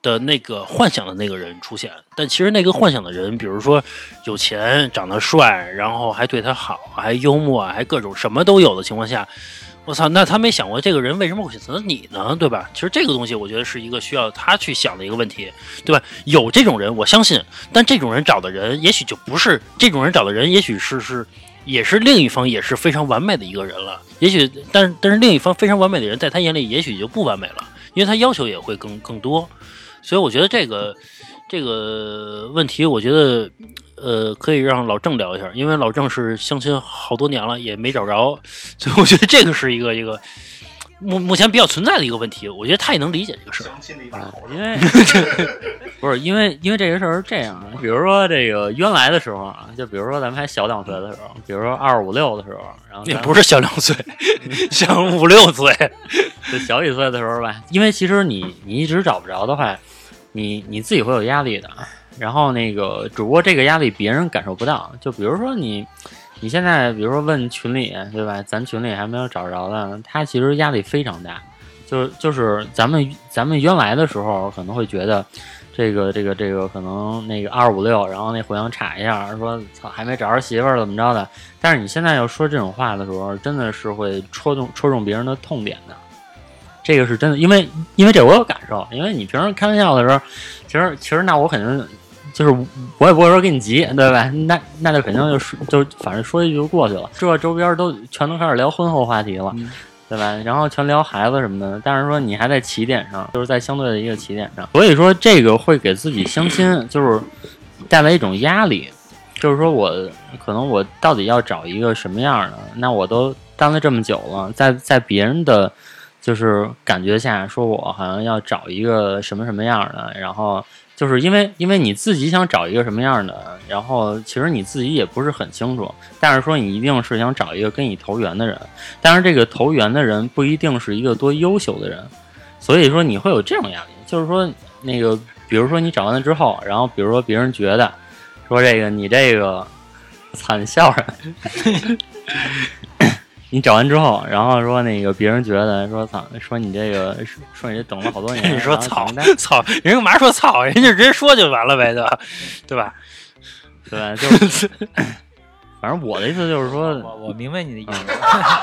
S1: 的那个幻想的那个人出现，但其实那个幻想的人，比如说有钱、长得帅，然后还对他好，还幽默，还各种什么都有的情况下，我操，那他没想过这个人为什么会选择你呢？对吧？其实这个东西，我觉得是一个需要他去想的一个问题，对吧？有这种人，我相信，但这种人找的人，也许就不是这种人找的人，也许是是。也是另一方也是非常完美的一个人了，也许，但但是另一方非常完美的人，在他眼里也许就不完美了，因为他要求也会更更多，所以我觉得这个这个问题，我觉得呃可以让老郑聊一下，因为老郑是相亲好多年了，也没找着，所以我觉得这个是一个一个目目前比较存在的一个问题，我觉得他也能理解这个事儿。
S4: 因为 [LAUGHS] 不是因为因为这个事儿是这样的，比如说这个原来的时候啊，就比如说咱们还小两岁的时候，比如说二五六的时候，然后咱
S1: 也不是小两岁，[LAUGHS] 小五六岁，
S4: 就小几岁的时候吧，因为其实你你一直找不着的话，你你自己会有压力的。然后那个，只不过这个压力别人感受不到。就比如说你，你现在比如说问群里，对吧？咱群里还没有找着的，他其实压力非常大。就就是咱们咱们原来的时候可能会觉得，这个这个这个可能那个二五六，然后那互相插一下，说操还没找着媳妇儿怎么着的。但是你现在要说这种话的时候，真的是会戳中戳中别人的痛点的。这个是真的，因为因为这我有感受，因为你平时开玩笑的时候，其实其实那我肯定就是我也不会说跟你急，对吧？那那就肯定就是就反正说一句就过去了。这周边都全都开始聊婚后话题了，对吧？然后全聊孩子什么的，但是说你还在起点上，就是在相对的一个起点上，所以说这个会给自己相亲就是带来一种压力，就是说我可能我到底要找一个什么样的？那我都当了这么久了，在在别人的。就是感觉下，说我好像要找一个什么什么样的，然后就是因为因为你自己想找一个什么样的，然后其实你自己也不是很清楚，但是说你一定是想找一个跟你投缘的人，但是这个投缘的人不一定是一个多优秀的人，所以说你会有这种压力，就是说那个比如说你找完了之后，然后比如说别人觉得说这个你这个，惨笑什么？[LAUGHS] 你找完之后，然后说那个别人觉得说操，说你这个说你这等了好多年，
S1: 你说操操，人干嘛说操？人家直接说就完了呗，对吧？对吧？
S4: 对吧？就是，[LAUGHS] 反正我的意思就是说，
S6: 我我明白你的意思。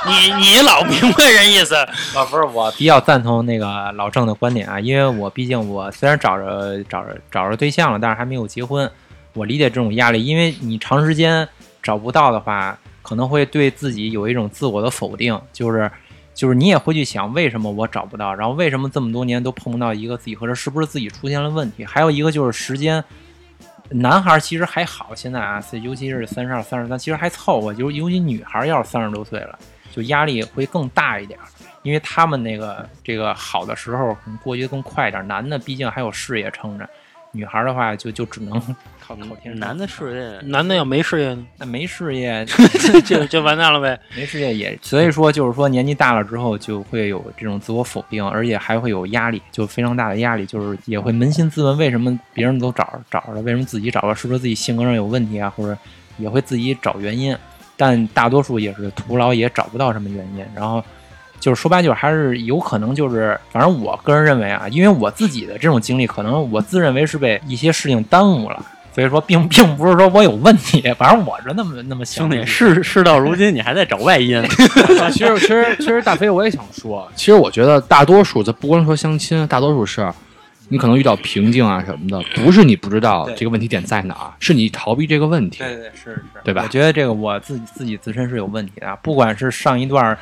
S1: 你你老明白人意思，
S6: 啊，不是，我比较赞同那个老郑的观点啊，因为我毕竟我虽然找着找着找着对象了，但是还没有结婚，我理解这种压力，因为你长时间找不到的话，可能会对自己有一种自我的否定，就是就是你也会去想为什么我找不到，然后为什么这么多年都碰不到一个自己合适，是不是自己出现了问题？还有一个就是时间男孩其实还好，现在啊，尤其是三十二、三十三，其实还凑合。尤尤其女孩要是三十多岁了，就压力会更大一点，因为他们那个这个好的时候可能过去更快一点。男的毕竟还有事业撑着，女孩儿的话就就只能 [LAUGHS] 靠靠天。
S4: 男的事业
S1: 男的要没事业呢，
S6: 那没事业 [LAUGHS] [LAUGHS]
S1: 就就完蛋了呗。
S6: 没事业也，所以说就是说年纪大了之后就会有这种自我否定，而且还会有压力，就非常大的压力，就是也会扪心自问，为什么别人都找找着了，为什么自己找不着？是不是自己性格上有问题啊？或者也会自己找原因，但大多数也是徒劳，也找不到什么原因。然后就是说白就是还是有可能就是，反正我个人认为啊，因为我自己的这种经历，可能我自认为是被一些事情耽误了。所以说并 [LAUGHS] 并不是说我有问题，反正我是那么那么想的。
S4: 兄弟，事事到如今你还在找外因，[LAUGHS] [LAUGHS]
S3: 其实其实其实大飞我也想说，其实我觉得大多数，这不光说相亲，大多数事儿，你可能遇到瓶颈啊什么的，不是你不知道这个问题点在哪儿，是你逃避这个问题。
S6: 对对是是，
S3: 对吧
S6: 我觉得这个我自己自己自身是有问题的啊，不管是上一段儿，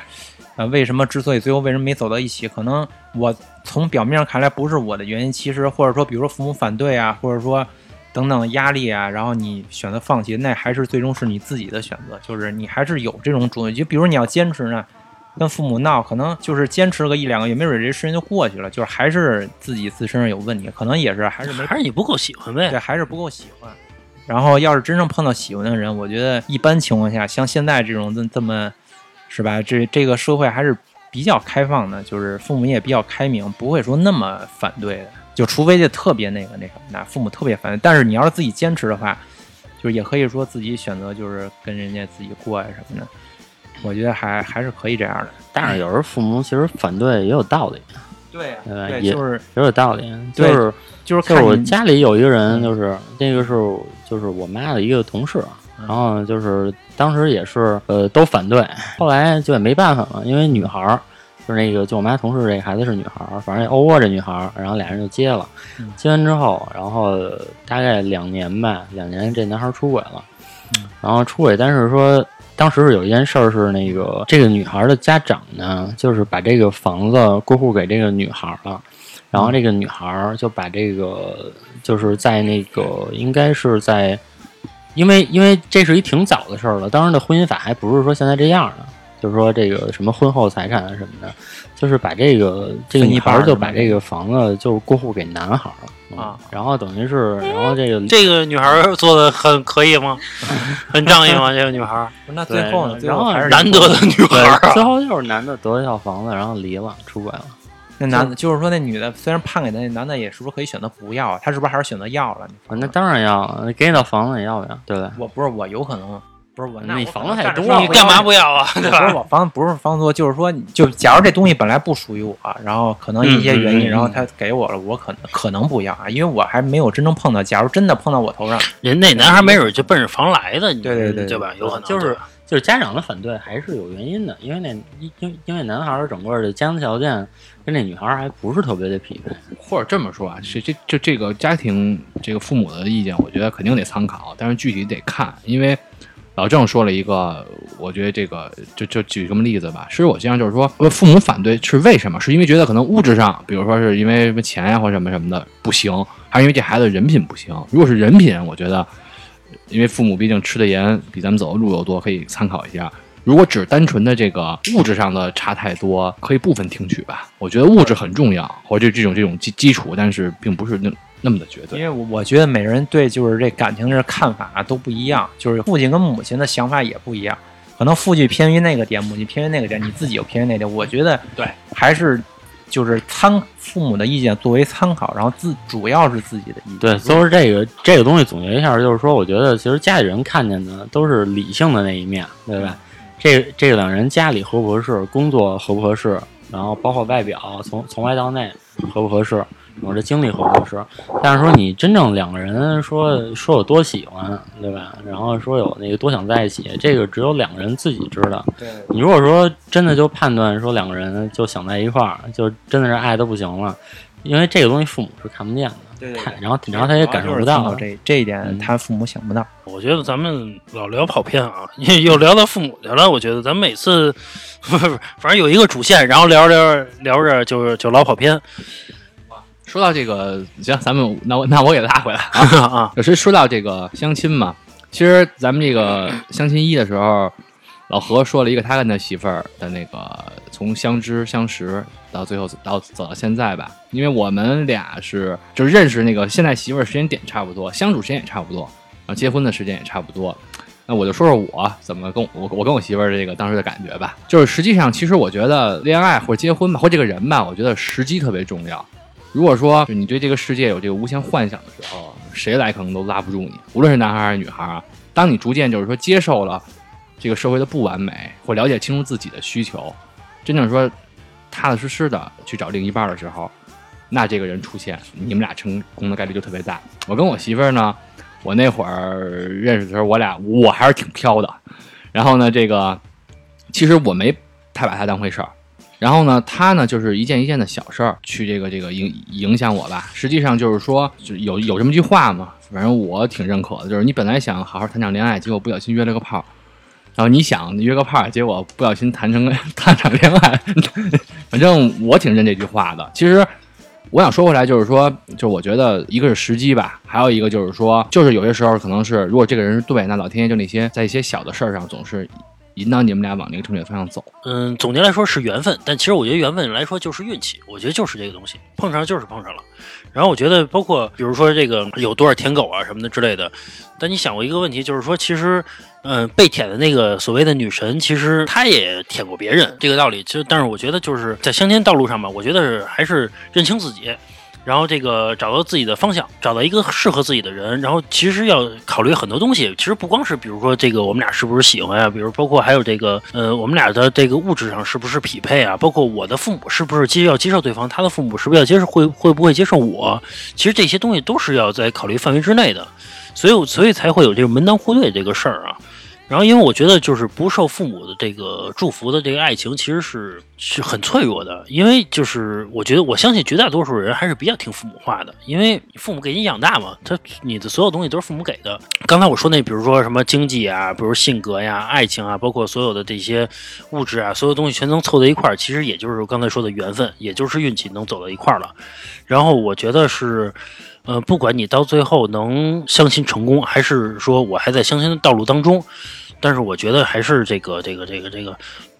S6: 呃，为什么之所以最后为什么没走到一起，可能我从表面上看来不是我的原因，其实或者说比如说父母反对啊，或者说等等压力啊，然后你选择放弃，那还是最终是你自己的选择，就是你还是有这种主动，就比如你要坚持呢。跟父母闹，可能就是坚持个一两个月，没准这事情就过去了，就是还是自己自身上有问题，可能也是还是没
S1: 还是你不够喜欢呗
S6: 对，。还是不够喜欢。然后要是真正碰到喜欢的人，我觉得一般情况下，像现在这种这这么，是吧？这这个社会还是比较开放的，就是父母也比较开明，不会说那么反对的。就除非就特别那个那什么的，父母特别反对。但是你要是自己坚持的话，就是也可以说自己选择就是跟人家自己过呀什么的。我觉得还还是可以这样的。
S4: 但是有时候父母其实反对也有道理，
S6: 对
S4: 对吧
S6: 对，
S4: 也
S6: 就是
S4: 也有道理。就是
S6: 就是
S4: 就是我家里有一个人，就是那个是就是我妈的一个同事，
S6: 嗯
S4: 然后就是当时也是呃都反对，后来就也没办法嘛，因为女孩儿就是那个就我妈同事这个孩子是女孩儿，反正也欧窝这女孩儿，然后俩人就接了，
S6: 嗯。
S4: 结完之后，然后大概两年吧，两年这男孩儿出轨了，
S6: 嗯。
S4: 然后出轨，但是说。当时是有一件事儿是那个这个女孩儿的家长呢，就是把这个房子过户给这个女孩儿了，然后这个女孩儿就把这个就是在那个应该是在，因为因为这是一挺早的事儿了，当时的婚姻法还不是说现在这样的，就是说这个什么婚后财产啊什么的，就是把这个这个女孩就把这个房子就过户给男孩儿了。嗯
S6: 啊，
S4: 然后等于是，然后这个
S1: 这个女孩儿做的很可以吗？[LAUGHS] 很仗义吗？这个女孩儿，
S6: 那最后呢？
S4: 然后
S6: 最后还是
S1: 难得的女孩
S4: 最
S1: 啊。
S4: 后就是男的得了一套房子，然后离了，出轨了。
S6: 那男的，就是说那女的虽然判给他，那男的也是不是可以选择不要啊？他是不是还是选择要了？
S4: 啊，那当然要了，给你套房子也要不要？对不对？
S6: 我不是我有可能不是我，那
S4: 你房子太多
S1: 你干嘛不要啊？对
S6: 不是？我房子不是房子多，就是说，就假如这东西本来不属于我，然后可能一些原因，然后他给我了，我可能可能不要啊，因为我还没有真正碰到。假如真的碰到我头上，
S1: 人那男孩没准就奔着房来的，你
S6: 对对对
S1: 对吧？有可能
S4: 就是就是家长的反对还是有原因的，因为那因因因为男孩儿整个的家庭条件跟那女孩儿还不是特别的匹配。
S3: 或者这么说啊，这这这这个家庭这个父母的意见，我觉得肯定得参考，但是具体得看，因为老郑说了一个，我觉得这个就就举这么例子吧。其实我经常就是说，父母反对是为什么？是因为觉得可能物质上，比如说是因为什么钱呀、或者什么什么的不行，还是因为这孩子人品不行？如果是人品，我觉得，因为父母毕竟吃的盐比咱们走的路又多，可以参考一下。如果只单纯的这个物质上的差太多，可以部分听取吧。我觉得物质很重要，或者这种这种基基础，但是并不是那那么的绝对因。
S6: 为我我觉得每个人对就是这感情这看法都不一样，就是父亲跟母亲的想法也不一样，可能父亲偏于那个点，母亲偏于那个点，你自己又偏于那点。我觉得
S3: 对，
S6: 还是就是参父母的意见作为参考，然后自主要是自己的意见。
S4: 对，都是这个这个东西总结一下，就是说，我觉得其实家里人看见的都是理性的那一面，对吧？这这两人家里合不合适，工作合不合适，然后包括外表从从外到内合不合适，我这经历合不合适。但是说你真正两个人说说有多喜欢，对吧？然后说有那个多想在一起，这个只有两个人自己知道。
S6: 对
S4: 你如果说真的就判断说两个人就想在一块儿，就真的是爱的不行了，因为这个东西父母是看不见的，
S6: 对对对
S4: 他然后然后他也感受不到。
S6: 这这一点，
S4: 嗯
S6: 他父母想不到。
S1: 我觉得咱们老聊跑偏啊，又聊到父母去了。我觉得咱们每次，[LAUGHS] 不是，反正有一个主线，然后聊着聊着聊着就就老跑偏。
S3: 说到这个，行，咱们那我那我给拉回来啊。[LAUGHS]
S1: 啊，
S3: 就是说到这个相亲嘛，其实咱们这个相亲一的时候，老何说了一个他跟他媳妇儿的那个从相知相识到最后到走到现在吧，因为我们俩是就是认识那个现在媳妇儿时间点差不多，相处时间也差不多，然后结婚的时间也差不多。那我就说说我怎么跟我我跟我媳妇儿这个当时的感觉吧，就是实际上其实我觉得恋爱或者结婚吧，或者这个人吧，我觉得时机特别重要。如果说你对这个世界有这个无限幻想的时候，谁来可能都拉不住你，无论是男孩还是女孩啊。当你逐渐就是说接受了这个社会的不完美，或了解清楚自己的需求，真正说踏踏实实的去找另一半的时候，那这个人出现，你们俩成功的概率就特别大。我跟我媳妇儿呢，我那会儿认识的时候，我俩我还是挺飘的，然后呢，这个其实我没太把她当回事儿。然后呢，他呢就是一件一件的小事儿去这个这个影影响我吧。实际上就是说，就有有这么句话嘛，反正我挺认可的，就是你本来想好好谈场恋爱，结果不小心约了个炮儿，然后你想约个炮儿，结果不小心谈成 [LAUGHS] 谈场恋爱，反正我挺认这句话的。其实我想说回来，就是说，就我觉得一个是时机吧，还有一个就是说，就是有些时候可能是如果这个人是对，那老天爷就那些在一些小的事儿上总是引导你们俩往那个正确方向走。
S1: 嗯，总结来说是缘分，但其实我觉得缘分来说就是运气，我觉得就是这个东西，碰上就是碰上了。然后我觉得包括比如说这个有多少舔狗啊什么的之类的，但你想过一个问题，就是说其实，嗯、被舔的那个所谓的女神，其实她也舔过别人，这个道理。其实，但是我觉得就是在相亲道路上吧，我觉得还是认清自己。然后这个找到自己的方向，找到一个适合自己的人，然后其实要考虑很多东西。其实不光是比如说这个我们俩是不是喜欢啊，比如包括还有这个呃我们俩的这个物质上是不是匹配啊，包括我的父母是不是接要接受对方，他的父母是不是要接受会会不会接受我，其实这些东西都是要在考虑范围之内的，所以所以才会有这个门当户对这个事儿啊。然后，因为我觉得就是不受父母的这个祝福的这个爱情，其实是是很脆弱的。因为就是我觉得我相信绝大多数人还是比较听父母话的，因为父母给你养大嘛，他你的所有东西都是父母给的。刚才我说那，比如说什么经济啊，比如性格呀、爱情啊，包括所有的这些物质啊，所有东西全能凑在一块儿，其实也就是刚才说的缘分，也就是运气能走到一块儿了。然后我觉得是。呃，不管你到最后能相亲成功，还是说我还在相亲的道路当中，但是我觉得还是这个这个这个这个，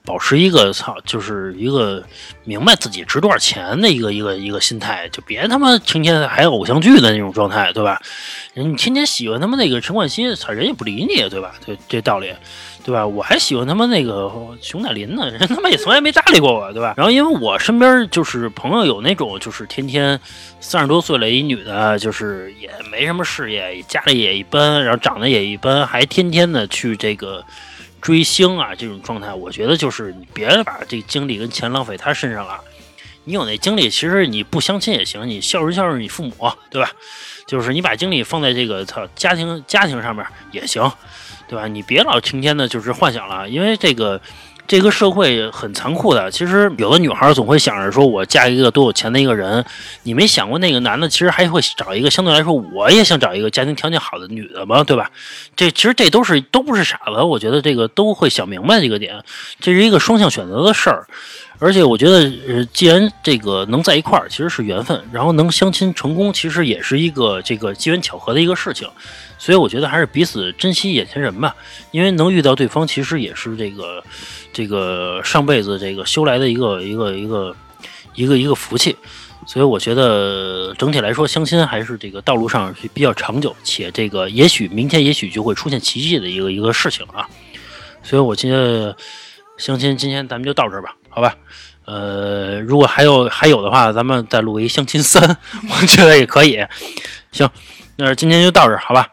S1: 保持一个操，就是一个明白自己值多少钱的一个一个一个心态，就别他妈成天还偶像剧的那种状态，对吧？人你天天喜欢他妈那个陈冠希，操，人也不理你，对吧？这这道理。对吧？我还喜欢他妈那个熊黛林呢，人他妈也从来没搭理过我，对吧？然后因为我身边就是朋友有那种就是天天三十多岁了一女的，就是也没什么事业，家里也一般，然后长得也一般，还天天的去这个追星啊这种状态，我觉得就是你别把这精力跟钱浪费他身上了。你有那精力，其实你不相亲也行，你孝顺孝顺你父母，对吧？就是你把精力放在这个操家庭家庭上面也行。对吧？你别老成天的就是幻想了，因为这个这个社会很残酷的。其实有的女孩总会想着说，我嫁一个多有钱的一个人。你没想过那个男的其实还会找一个相对来说，我也想找一个家庭条件好的女的吗？对吧？这其实这都是都不是傻子，我觉得这个都会想明白这个点，这是一个双向选择的事儿。而且我觉得，呃，既然这个能在一块儿，其实是缘分，然后能相亲成功，其实也是一个这个机缘巧合的一个事情。所以我觉得还是彼此珍惜眼前人吧，因为能遇到对方，其实也是这个这个上辈子这个修来的一个一个一个一个一个福气。所以我觉得整体来说，相亲还是这个道路上是比较长久，且这个也许明天也许就会出现奇迹的一个一个事情啊。所以我觉得相亲今天咱们就到这儿吧，好吧？呃，如果还有还有的话，咱们再录一相亲三，[LAUGHS] 我觉得也可以。行，那今天就到这儿，好吧？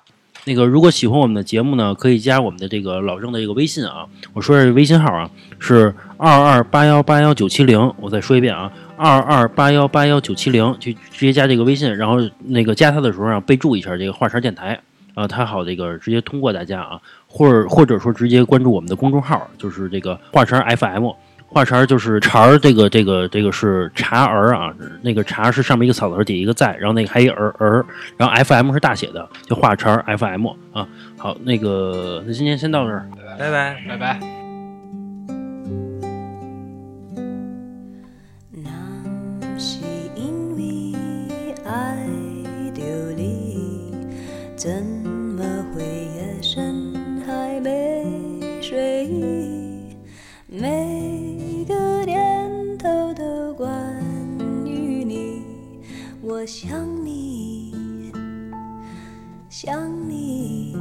S1: 那个，如果喜欢我们的节目呢，可以加我们的这个老郑的这个微信啊。我说是微信号啊，是二二八幺八幺九七零。我再说一遍啊，二二八幺八幺九七零，就直接加这个微信，然后那个加他的时候啊，备注一下这个话茬电台啊，他好这个直接通过大家啊，或者或者说直接关注我们的公众号，就是这个话茬 FM。话茬就是茬儿，这个这个这个是茶儿啊，那个茶是上面一个草字底一个在，然后那个还一儿儿，然后 FM 是大写的，就话茬 FM 啊。好，那个那今天先到这儿，
S6: 拜拜
S3: 拜拜。
S8: 怎么会夜深还没睡意？没。我想你想你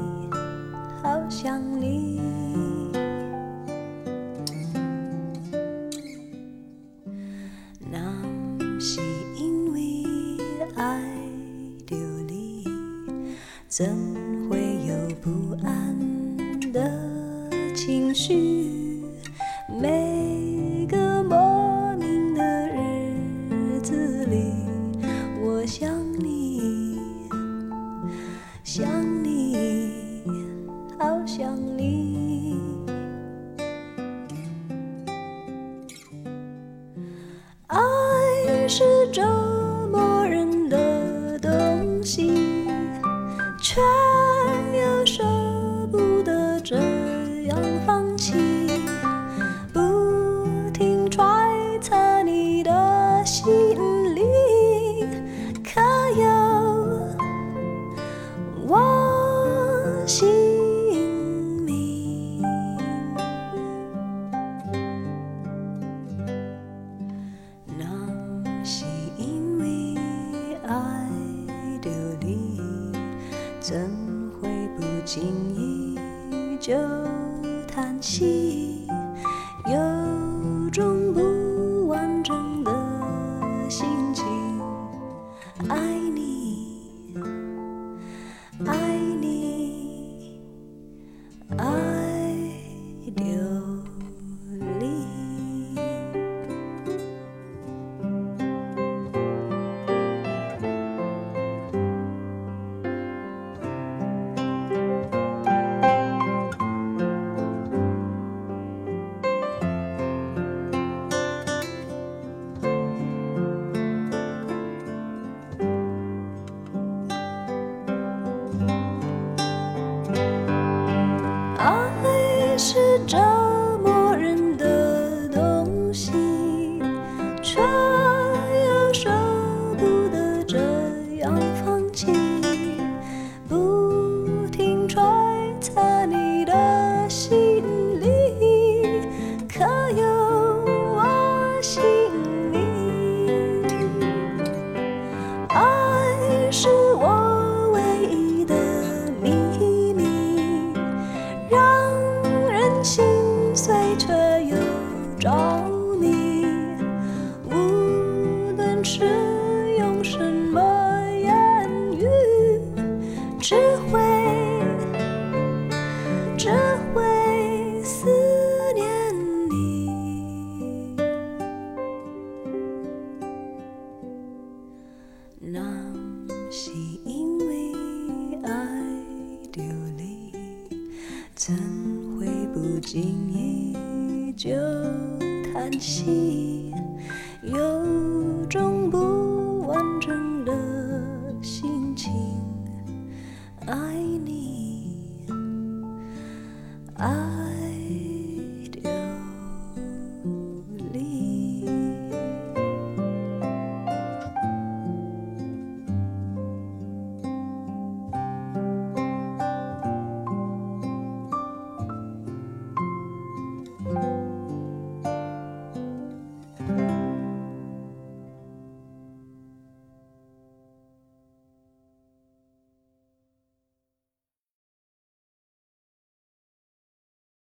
S8: 好想你。那是因为爱着你怎会有不安的情绪？没 child.